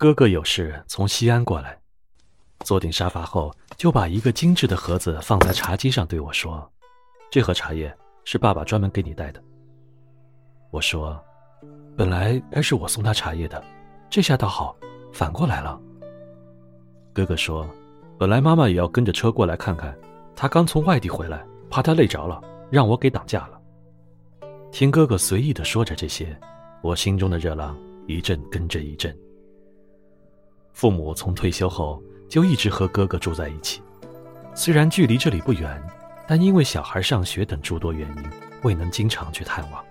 哥哥有事从西安过来，坐定沙发后，就把一个精致的盒子放在茶几上，对我说：“这盒茶叶是爸爸专门给你带的。”我说：“本来该是我送他茶叶的，这下倒好，反过来了。”哥哥说：“本来妈妈也要跟着车过来看看，她刚从外地回来，怕她累着了，让我给挡驾了。”听哥哥随意的说着这些，我心中的热浪一阵跟着一阵。父母从退休后就一直和哥哥住在一起，虽然距离这里不远，但因为小孩上学等诸多原因，未能经常去探望。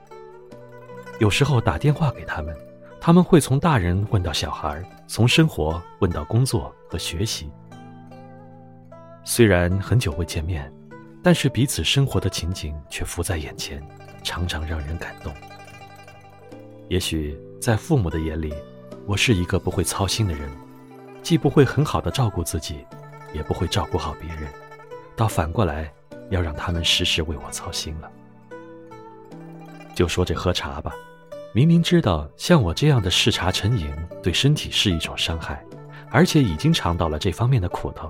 有时候打电话给他们，他们会从大人问到小孩，从生活问到工作和学习。虽然很久未见面，但是彼此生活的情景却浮在眼前。常常让人感动。也许在父母的眼里，我是一个不会操心的人，既不会很好的照顾自己，也不会照顾好别人，倒反过来要让他们时时为我操心了。就说这喝茶吧，明明知道像我这样的嗜茶成瘾对身体是一种伤害，而且已经尝到了这方面的苦头，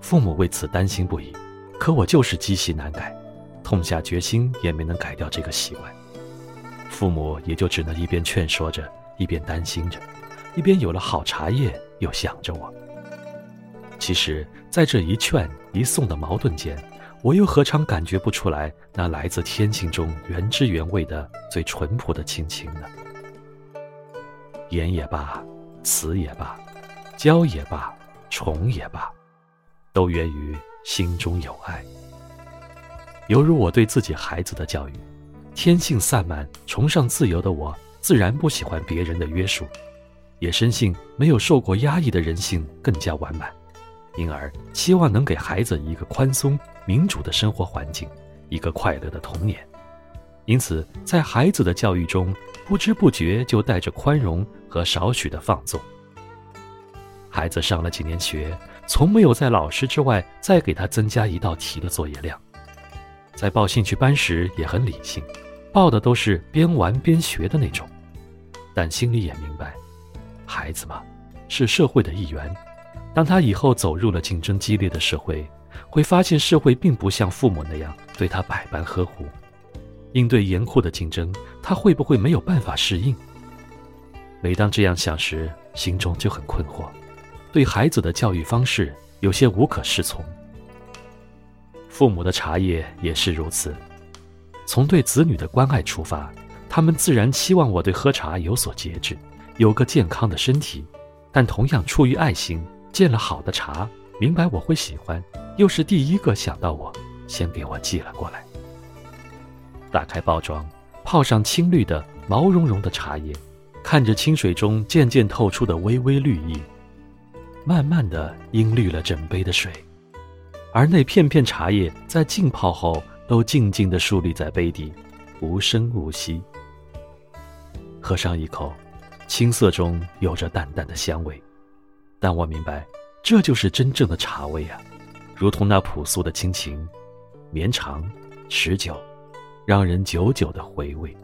父母为此担心不已，可我就是积习难改。痛下决心也没能改掉这个习惯，父母也就只能一边劝说着，一边担心着，一边有了好茶叶又想着我。其实，在这一劝一送的矛盾间，我又何尝感觉不出来那来自天性中原汁原味的最淳朴的亲情呢？言也罢，词也罢，教也罢，宠也罢，都源于心中有爱。犹如我对自己孩子的教育，天性散漫、崇尚自由的我，自然不喜欢别人的约束，也深信没有受过压抑的人性更加完满，因而期望能给孩子一个宽松、民主的生活环境，一个快乐的童年。因此，在孩子的教育中，不知不觉就带着宽容和少许的放纵。孩子上了几年学，从没有在老师之外再给他增加一道题的作业量。在报兴趣班时也很理性，报的都是边玩边学的那种，但心里也明白，孩子嘛，是社会的一员。当他以后走入了竞争激烈的社会，会发现社会并不像父母那样对他百般呵护。应对严酷的竞争，他会不会没有办法适应？每当这样想时，心中就很困惑，对孩子的教育方式有些无可适从。父母的茶叶也是如此，从对子女的关爱出发，他们自然期望我对喝茶有所节制，有个健康的身体。但同样出于爱心，见了好的茶，明白我会喜欢，又是第一个想到我，先给我寄了过来。打开包装，泡上青绿的毛茸茸的茶叶，看着清水中渐渐透出的微微绿意，慢慢的氤绿了整杯的水。而那片片茶叶在浸泡后，都静静地竖立在杯底，无声无息。喝上一口，青涩中有着淡淡的香味，但我明白，这就是真正的茶味啊，如同那朴素的亲情，绵长、持久，让人久久的回味。